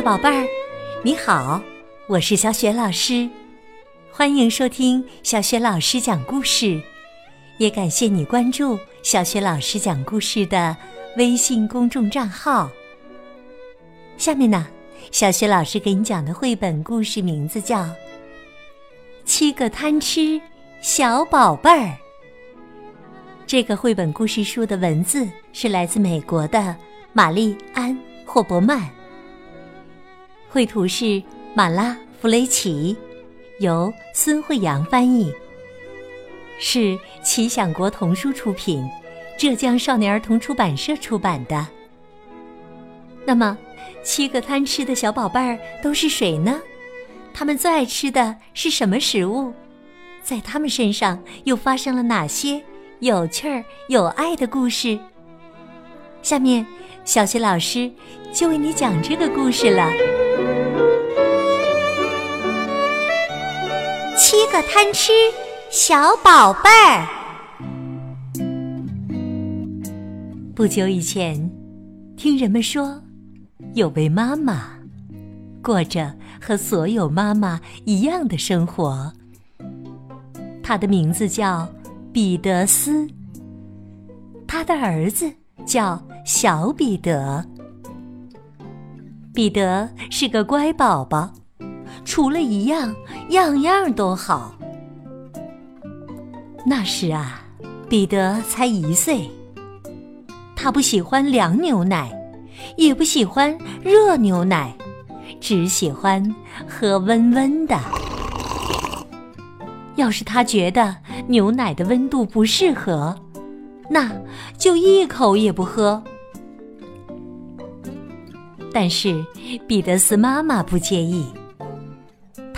的宝贝儿，你好，我是小雪老师，欢迎收听小雪老师讲故事，也感谢你关注小雪老师讲故事的微信公众账号。下面呢，小雪老师给你讲的绘本故事名字叫《七个贪吃小宝贝儿》。这个绘本故事书的文字是来自美国的玛丽安·霍伯曼。绘图是马拉·弗雷奇，由孙慧阳翻译，是奇想国童书出品，浙江少年儿童出版社出版的。那么，七个贪吃的小宝贝儿都是谁呢？他们最爱吃的是什么食物？在他们身上又发生了哪些有趣儿、有爱的故事？下面，小雪老师就为你讲这个故事了。七个贪吃小宝贝儿。不久以前，听人们说，有位妈妈过着和所有妈妈一样的生活。她的名字叫彼得斯，他的儿子叫小彼得。彼得是个乖宝宝。除了一样，样样都好。那时啊，彼得才一岁。他不喜欢凉牛奶，也不喜欢热牛奶，只喜欢喝温温的。要是他觉得牛奶的温度不适合，那就一口也不喝。但是彼得斯妈妈不介意。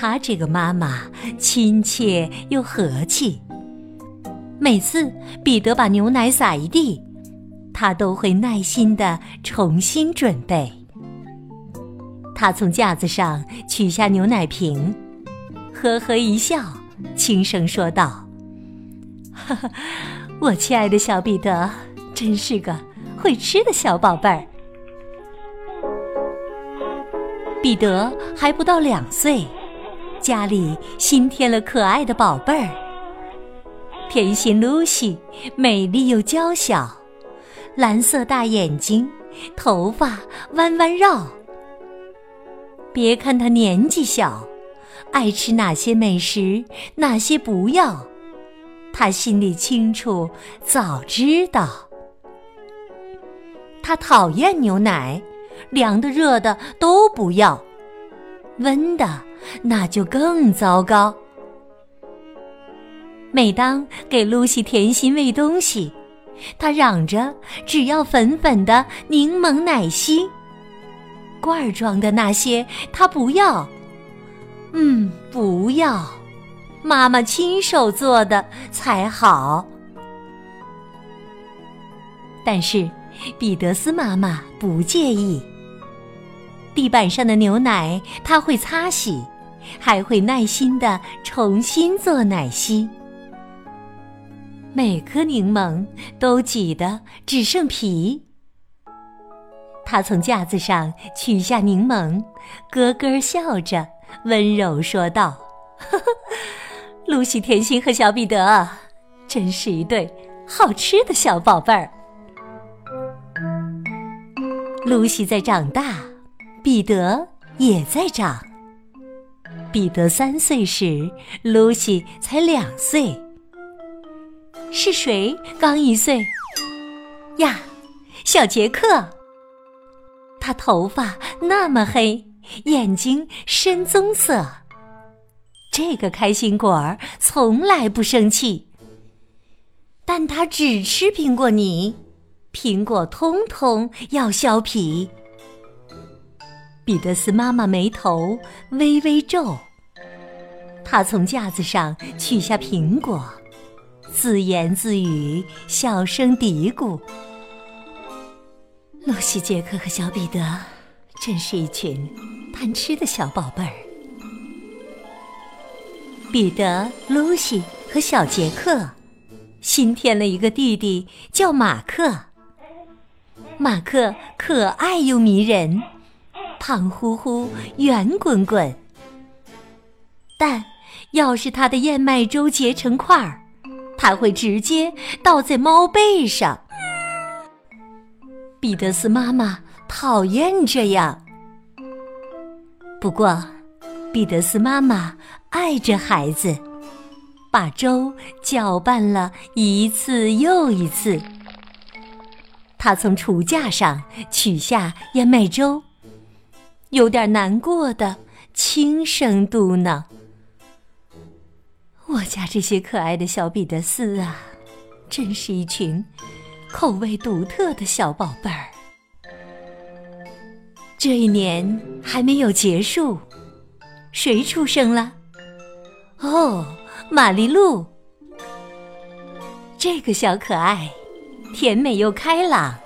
她这个妈妈亲切又和气。每次彼得把牛奶洒一地，她都会耐心的重新准备。她从架子上取下牛奶瓶，呵呵一笑，轻声说道：“呵呵，我亲爱的小彼得，真是个会吃的小宝贝儿。”彼得还不到两岁。家里新添了可爱的宝贝儿，甜心露西，美丽又娇小，蓝色大眼睛，头发弯弯绕。别看她年纪小，爱吃哪些美食，哪些不要，她心里清楚，早知道。她讨厌牛奶，凉的、热的都不要，温的。那就更糟糕。每当给露西甜心喂东西，她嚷着只要粉粉的柠檬奶昔，罐儿装的那些她不要。嗯，不要，妈妈亲手做的才好。但是彼得斯妈妈不介意。地板上的牛奶，他会擦洗，还会耐心的重新做奶昔。每颗柠檬都挤得只剩皮。他从架子上取下柠檬，咯咯笑着，温柔说道：“呵呵，露西、甜心和小彼得，真是一对好吃的小宝贝儿。”露西在长大。彼得也在长。彼得三岁时，露西才两岁。是谁刚一岁？呀，小杰克。他头发那么黑，眼睛深棕色。这个开心果儿从来不生气，但他只吃苹果泥，苹果通通要削皮。彼得斯妈妈眉头微微皱，她从架子上取下苹果，自言自语，小声嘀咕：“露西、杰克和小彼得，真是一群贪吃的小宝贝儿。”彼得、露西和小杰克新添了一个弟弟，叫马克。马克可爱又迷人。胖乎乎、圆滚滚。但要是他的燕麦粥结成块儿，他会直接倒在猫背上。彼得斯妈妈讨厌这样，不过彼得斯妈妈爱着孩子，把粥搅拌了一次又一次。他从厨架上取下燕麦粥，有点难过的轻声嘟囔：“我家这些可爱的小彼得斯啊，真是一群口味独特的小宝贝儿。”这一年还没有结束，谁出生了？哦，玛丽露，这个小可爱。甜美又开朗，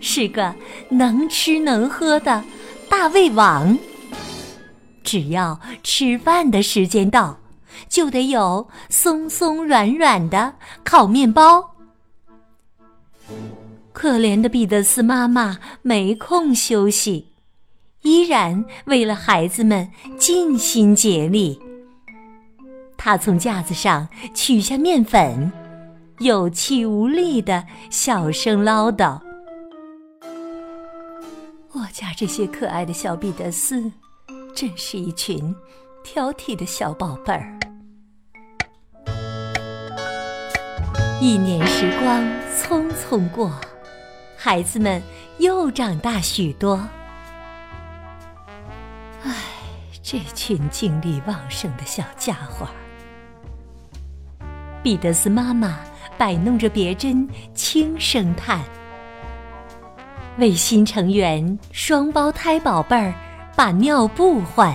是个能吃能喝的大胃王。只要吃饭的时间到，就得有松松软软的烤面包。可怜的彼得斯妈妈没空休息，依然为了孩子们尽心竭力。她从架子上取下面粉。有气无力的小声唠叨：“我家这些可爱的小彼得斯，真是一群挑剔的小宝贝儿。”一年时光匆匆过，孩子们又长大许多。唉，这群精力旺盛的小家伙！彼得斯妈妈。摆弄着别针，轻声叹：“为新成员双胞胎宝贝儿把尿布换。”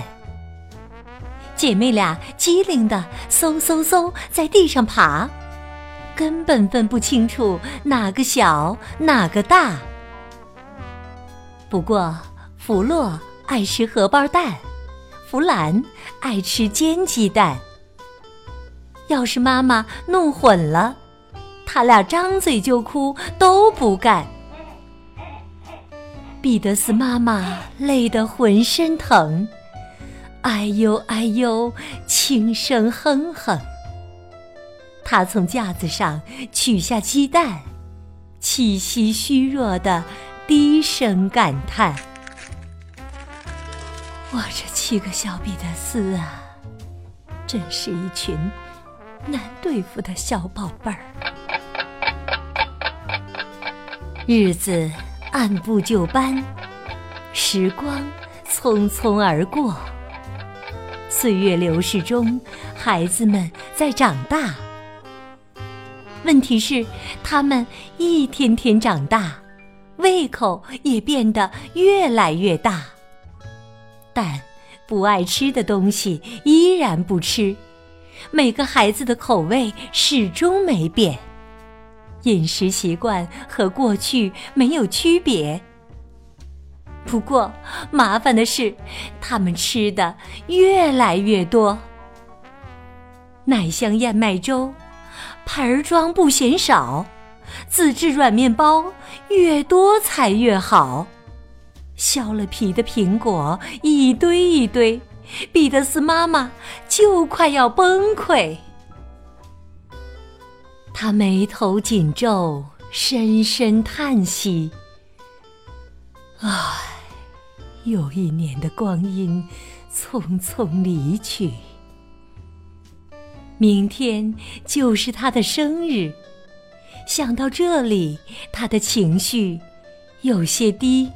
姐妹俩机灵的嗖嗖嗖在地上爬，根本分不清楚哪个小哪个大。不过，弗洛爱吃荷包蛋，弗兰爱吃煎鸡蛋。要是妈妈弄混了。他俩张嘴就哭，都不干。彼得斯妈妈累得浑身疼，哎呦哎呦，轻声哼哼。他从架子上取下鸡蛋，气息虚弱的低声感叹：“我这七个小彼得斯啊，真是一群难对付的小宝贝儿。”日子按部就班，时光匆匆而过。岁月流逝中，孩子们在长大。问题是，他们一天天长大，胃口也变得越来越大。但不爱吃的东西依然不吃，每个孩子的口味始终没变。饮食习惯和过去没有区别，不过麻烦的是，他们吃的越来越多。奶香燕麦粥，盆儿装不嫌少；自制软面包，越多才越好。削了皮的苹果一堆一堆，彼得斯妈妈就快要崩溃。他眉头紧皱，深深叹息：“唉，又一年的光阴匆匆离去。明天就是他的生日。想到这里，他的情绪有些低。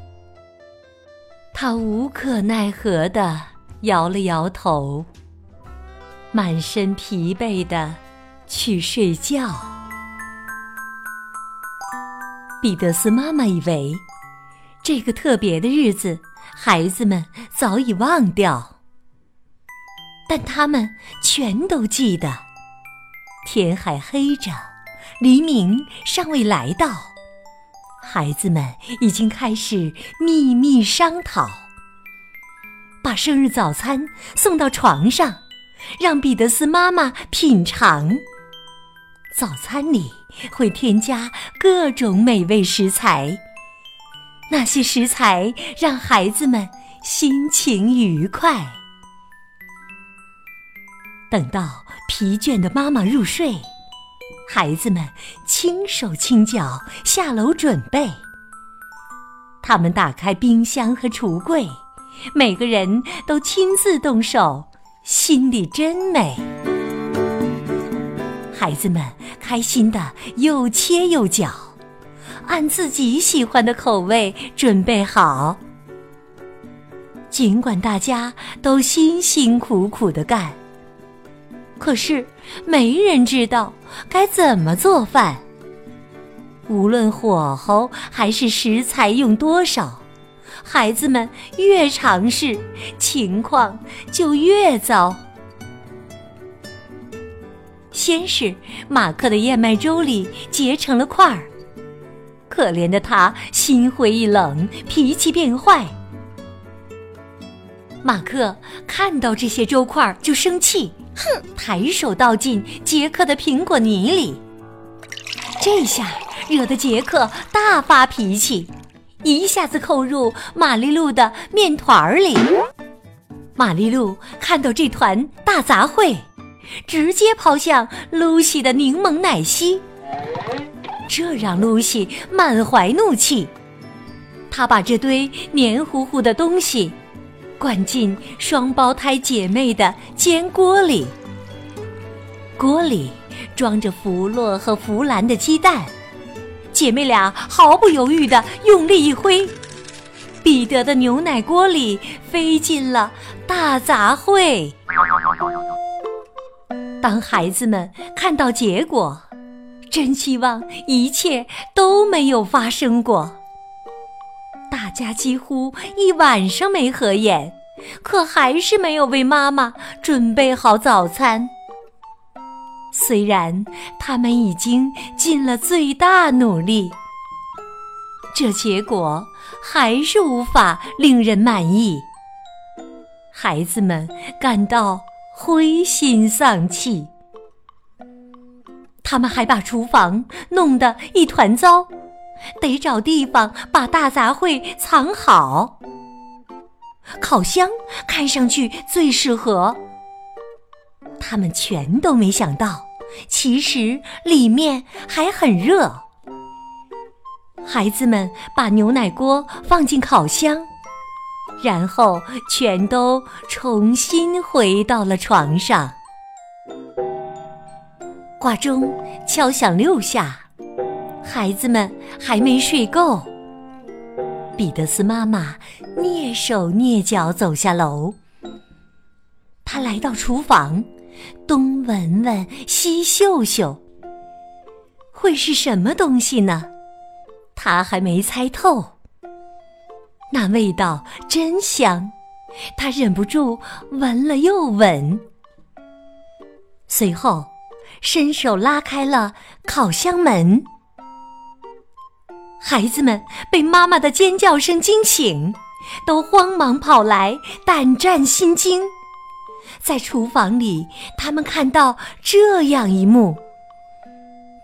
他无可奈何地摇了摇头，满身疲惫的。”去睡觉。彼得斯妈妈以为，这个特别的日子，孩子们早已忘掉，但他们全都记得。天还黑着，黎明尚未来到，孩子们已经开始秘密商讨，把生日早餐送到床上，让彼得斯妈妈品尝。早餐里会添加各种美味食材，那些食材让孩子们心情愉快。等到疲倦的妈妈入睡，孩子们轻手轻脚下楼准备。他们打开冰箱和橱柜，每个人都亲自动手，心里真美。孩子们开心的又切又搅，按自己喜欢的口味准备好。尽管大家都辛辛苦苦的干。可是，没人知道该怎么做饭。无论火候还是食材用多少，孩子们越尝试，情况就越糟。先是马克的燕麦粥里结成了块儿，可怜的他心灰意冷，脾气变坏。马克看到这些粥块就生气。哼！抬手倒进杰克的苹果泥里，这下惹得杰克大发脾气，一下子扣入玛丽露的面团里。玛丽露看到这团大杂烩，直接抛向露西的柠檬奶昔，这让露西满怀怒气。她把这堆黏糊糊的东西。灌进双胞胎姐妹的煎锅里，锅里装着弗洛和弗兰的鸡蛋，姐妹俩毫不犹豫地用力一挥，彼得的牛奶锅里飞进了大杂烩。当孩子们看到结果，真希望一切都没有发生过。大家几乎一晚上没合眼，可还是没有为妈妈准备好早餐。虽然他们已经尽了最大努力，这结果还是无法令人满意。孩子们感到灰心丧气，他们还把厨房弄得一团糟。得找地方把大杂烩藏好。烤箱看上去最适合。他们全都没想到，其实里面还很热。孩子们把牛奶锅放进烤箱，然后全都重新回到了床上。挂钟敲响六下。孩子们还没睡够，彼得斯妈妈蹑手蹑脚走下楼。他来到厨房，东闻闻，西嗅嗅，会是什么东西呢？他还没猜透。味道真香，他忍不住闻了又闻。随后，伸手拉开了烤箱门。孩子们被妈妈的尖叫声惊醒，都慌忙跑来，胆战心惊。在厨房里，他们看到这样一幕：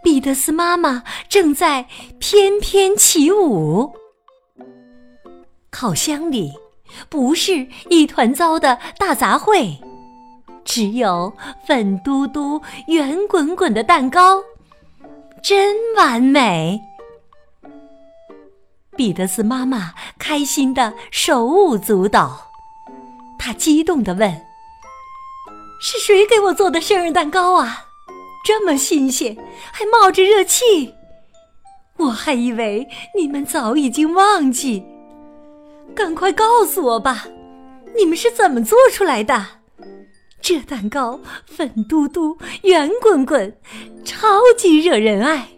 彼得斯妈妈正在翩翩起舞。烤箱里不是一团糟的大杂烩，只有粉嘟嘟、圆滚滚的蛋糕，真完美。彼得斯妈妈开心的手舞足蹈，她激动的问：“是谁给我做的生日蛋糕啊？这么新鲜，还冒着热气！我还以为你们早已经忘记。赶快告诉我吧，你们是怎么做出来的？这蛋糕粉嘟嘟、圆滚滚，超级惹人爱，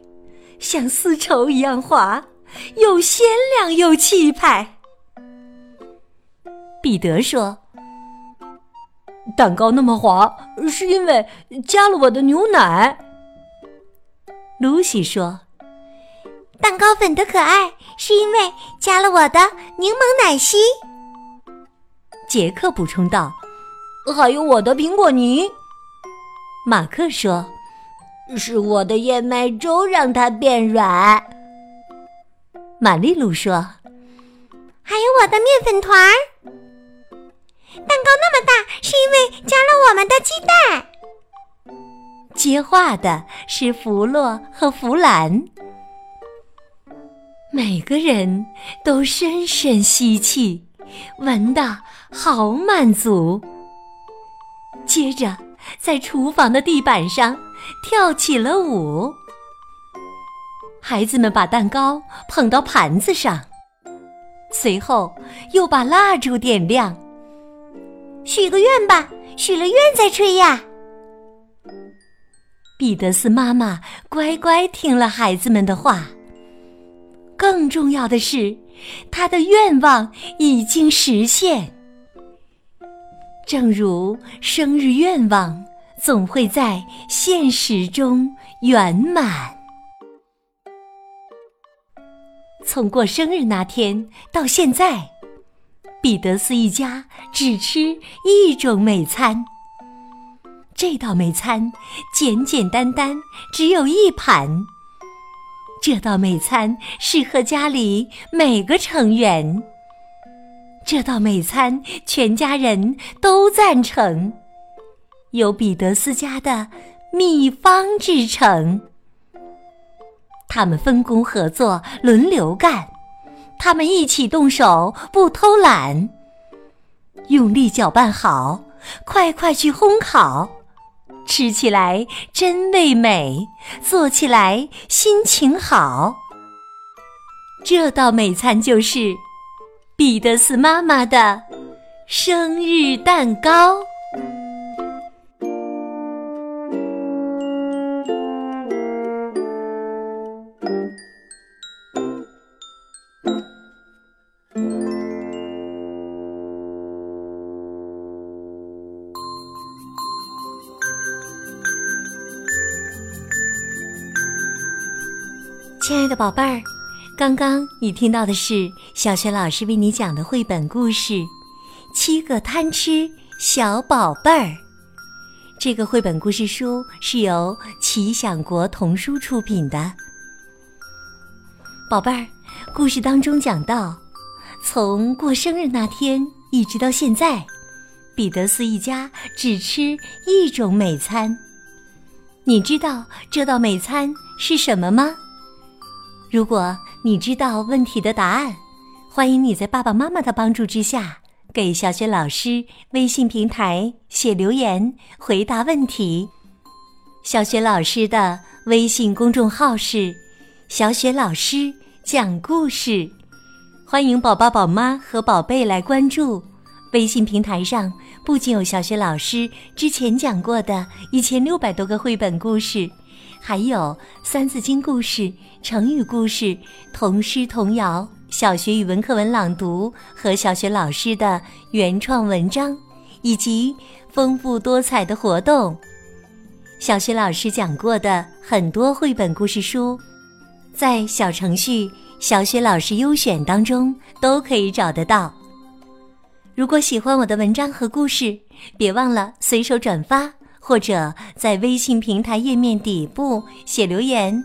像丝绸一样滑。”又鲜亮又气派。彼得说：“蛋糕那么滑，是因为加了我的牛奶。”露西说：“蛋糕粉的可爱，是因为加了我的柠檬奶昔。”杰克补充道：“还有我的苹果泥。”马克说：“是我的燕麦粥让它变软。”玛丽露说：“还有我的面粉团儿。”蛋糕那么大，是因为加了我们的鸡蛋。接话的是弗洛和弗兰，每个人都深深吸气，闻得好满足。接着，在厨房的地板上跳起了舞。孩子们把蛋糕捧到盘子上，随后又把蜡烛点亮。许个愿吧，许了愿再吹呀。彼得斯妈妈乖乖听了孩子们的话。更重要的是，他的愿望已经实现。正如生日愿望总会在现实中圆满。从过生日那天到现在，彼得斯一家只吃一种美餐。这道美餐简简单单，只有一盘。这道美餐适合家里每个成员。这道美餐全家人都赞成，由彼得斯家的秘方制成。他们分工合作，轮流干。他们一起动手，不偷懒。用力搅拌好，快快去烘烤。吃起来真味美，做起来心情好。这道美餐就是彼得斯妈妈的生日蛋糕。宝贝儿，刚刚你听到的是小雪老师为你讲的绘本故事《七个贪吃小宝贝儿》。这个绘本故事书是由奇想国童书出品的。宝贝儿，故事当中讲到，从过生日那天一直到现在，彼得斯一家只吃一种美餐。你知道这道美餐是什么吗？如果你知道问题的答案，欢迎你在爸爸妈妈的帮助之下，给小雪老师微信平台写留言回答问题。小雪老师的微信公众号是“小雪老师讲故事”，欢迎宝宝、宝妈和宝贝来关注。微信平台上不仅有小雪老师之前讲过的一千六百多个绘本故事。还有三字经故事、成语故事、童诗童谣、小学语文课文朗读和小学老师的原创文章，以及丰富多彩的活动。小学老师讲过的很多绘本故事书，在小程序“小学老师优选”当中都可以找得到。如果喜欢我的文章和故事，别忘了随手转发。或者在微信平台页面底部写留言，